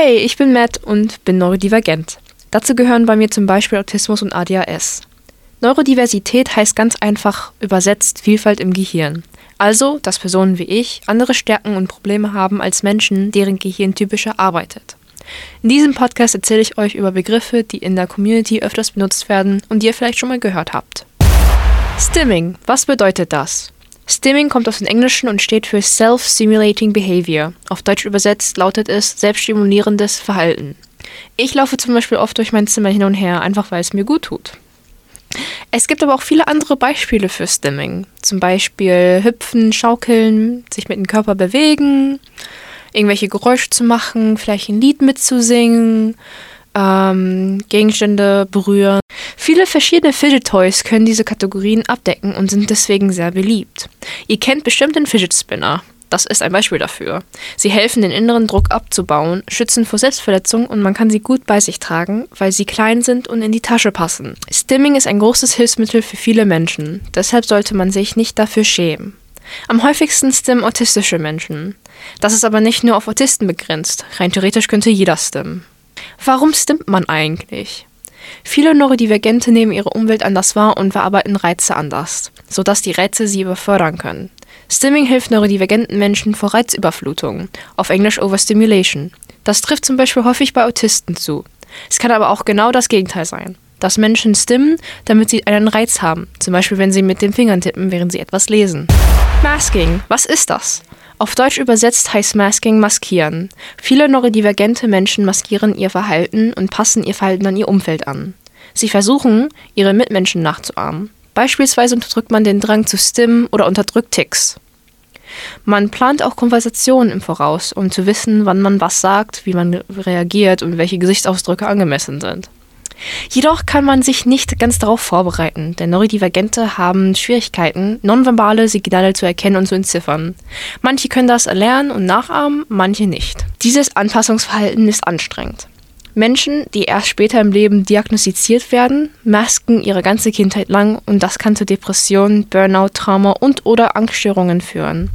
Hey, ich bin Matt und bin neurodivergent. Dazu gehören bei mir zum Beispiel Autismus und ADHS. Neurodiversität heißt ganz einfach übersetzt Vielfalt im Gehirn. Also, dass Personen wie ich andere Stärken und Probleme haben als Menschen, deren Gehirn typischer arbeitet. In diesem Podcast erzähle ich euch über Begriffe, die in der Community öfters benutzt werden und die ihr vielleicht schon mal gehört habt. Stimming, was bedeutet das? Stimming kommt aus dem Englischen und steht für Self-Stimulating Behavior. Auf Deutsch übersetzt lautet es selbststimulierendes Verhalten. Ich laufe zum Beispiel oft durch mein Zimmer hin und her, einfach weil es mir gut tut. Es gibt aber auch viele andere Beispiele für Stimming. Zum Beispiel hüpfen, schaukeln, sich mit dem Körper bewegen, irgendwelche Geräusche zu machen, vielleicht ein Lied mitzusingen, ähm, Gegenstände berühren. Viele verschiedene Fidget Toys können diese Kategorien abdecken und sind deswegen sehr beliebt. Ihr kennt bestimmt den Fidget Spinner. Das ist ein Beispiel dafür. Sie helfen, den inneren Druck abzubauen, schützen vor Selbstverletzung und man kann sie gut bei sich tragen, weil sie klein sind und in die Tasche passen. Stimming ist ein großes Hilfsmittel für viele Menschen, deshalb sollte man sich nicht dafür schämen. Am häufigsten stimmen autistische Menschen. Das ist aber nicht nur auf Autisten begrenzt, rein theoretisch könnte jeder stimmen. Warum stimmt man eigentlich? Viele Neurodivergente nehmen ihre Umwelt anders wahr und verarbeiten Reize anders, sodass die Reize sie überfördern können. Stimming hilft neurodivergenten Menschen vor Reizüberflutung, auf Englisch Overstimulation. Das trifft zum Beispiel häufig bei Autisten zu. Es kann aber auch genau das Gegenteil sein. Dass Menschen stimmen, damit sie einen Reiz haben, zum Beispiel wenn sie mit den Fingern tippen, während sie etwas lesen. Masking, was ist das? Auf Deutsch übersetzt heißt Masking maskieren. Viele neurodivergente Menschen maskieren ihr Verhalten und passen ihr Verhalten an ihr Umfeld an. Sie versuchen, ihre Mitmenschen nachzuahmen. Beispielsweise unterdrückt man den Drang zu stimmen oder unterdrückt Ticks. Man plant auch Konversationen im Voraus, um zu wissen, wann man was sagt, wie man reagiert und welche Gesichtsausdrücke angemessen sind. Jedoch kann man sich nicht ganz darauf vorbereiten, denn Neurodivergente haben Schwierigkeiten, nonverbale Signale zu erkennen und zu entziffern. Manche können das erlernen und nachahmen, manche nicht. Dieses Anpassungsverhalten ist anstrengend. Menschen, die erst später im Leben diagnostiziert werden, masken ihre ganze Kindheit lang und das kann zu Depressionen, Burnout, Trauma und oder Angststörungen führen.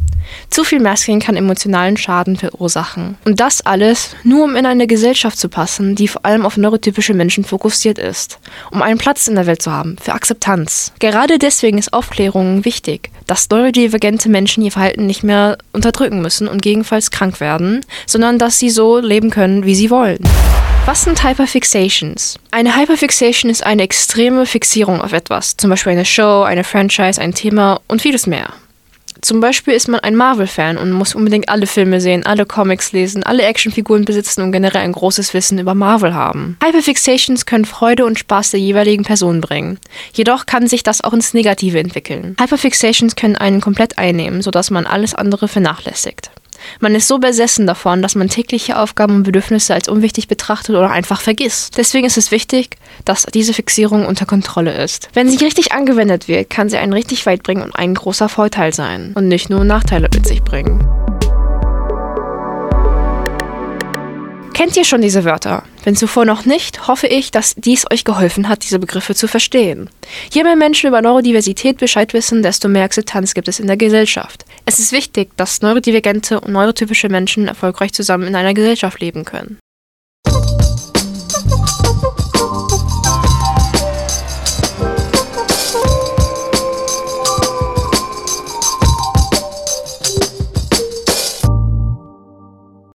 Zu viel Masking kann emotionalen Schaden verursachen. Und das alles nur um in eine Gesellschaft zu passen, die vor allem auf neurotypische Menschen fokussiert ist. Um einen Platz in der Welt zu haben, für Akzeptanz. Gerade deswegen ist Aufklärung wichtig, dass neurodivergente Menschen ihr Verhalten nicht mehr unterdrücken müssen und gegebenenfalls krank werden, sondern dass sie so leben können, wie sie wollen. Was sind Hyperfixations? Eine Hyperfixation ist eine extreme Fixierung auf etwas, zum Beispiel eine Show, eine Franchise, ein Thema und vieles mehr. Zum Beispiel ist man ein Marvel-Fan und muss unbedingt alle Filme sehen, alle Comics lesen, alle Actionfiguren besitzen und generell ein großes Wissen über Marvel haben. Hyperfixations können Freude und Spaß der jeweiligen Person bringen. Jedoch kann sich das auch ins Negative entwickeln. Hyperfixations können einen komplett einnehmen, sodass man alles andere vernachlässigt. Man ist so besessen davon, dass man tägliche Aufgaben und Bedürfnisse als unwichtig betrachtet oder einfach vergisst. Deswegen ist es wichtig, dass diese Fixierung unter Kontrolle ist. Wenn sie richtig angewendet wird, kann sie einen richtig weit bringen und ein großer Vorteil sein und nicht nur Nachteile mit sich bringen. Kennt ihr schon diese Wörter? Wenn zuvor noch nicht, hoffe ich, dass dies euch geholfen hat, diese Begriffe zu verstehen. Je mehr Menschen über Neurodiversität Bescheid wissen, desto mehr Akzeptanz gibt es in der Gesellschaft. Es ist wichtig, dass neurodivergente und neurotypische Menschen erfolgreich zusammen in einer Gesellschaft leben können.